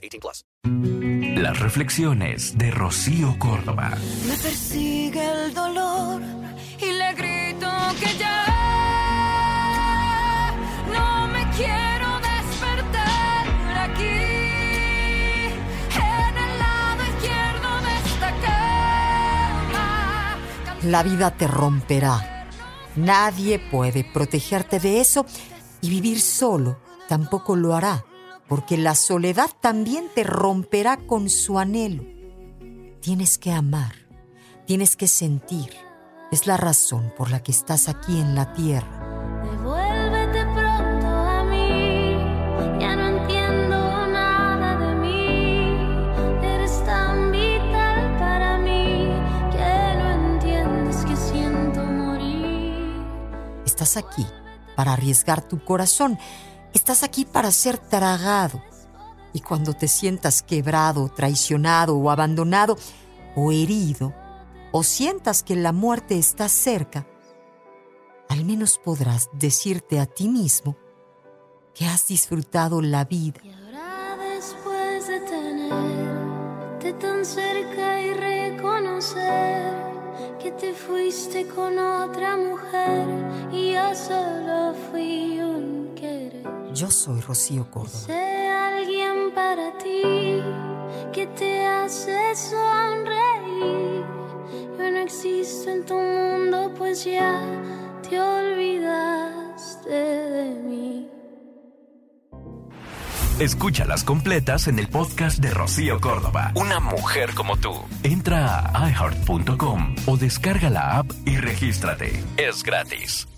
18 plus. Las reflexiones de Rocío Córdoba. Me persigue el dolor y le grito que ya no me quiero despertar aquí en el lado izquierdo de esta cama. La vida te romperá. Nadie puede protegerte de eso y vivir solo tampoco lo hará, porque la soledad también te romperá con su anhelo. Tienes que amar, tienes que sentir. Es la razón por la que estás aquí en la tierra. Devuélvete pronto a mí, ya no entiendo nada de mí. Eres tan vital para mí que no entiendes que siento morir. Estás aquí para arriesgar tu corazón. Estás aquí para ser tragado. Y cuando te sientas quebrado, traicionado o abandonado o herido, o sientas que la muerte está cerca, al menos podrás decirte a ti mismo que has disfrutado la vida. Y ahora después de tenerte tan cerca y reconocer que te fuiste con otra mujer y yo Yo soy Rocío Córdoba. Sé alguien para ti que te hace sonreír. Yo no existo en tu mundo, pues ya te olvidaste de mí. Escúchalas completas en el podcast de Rocío Córdoba. Una mujer como tú. Entra a iHeart.com o descarga la app y regístrate. Es gratis.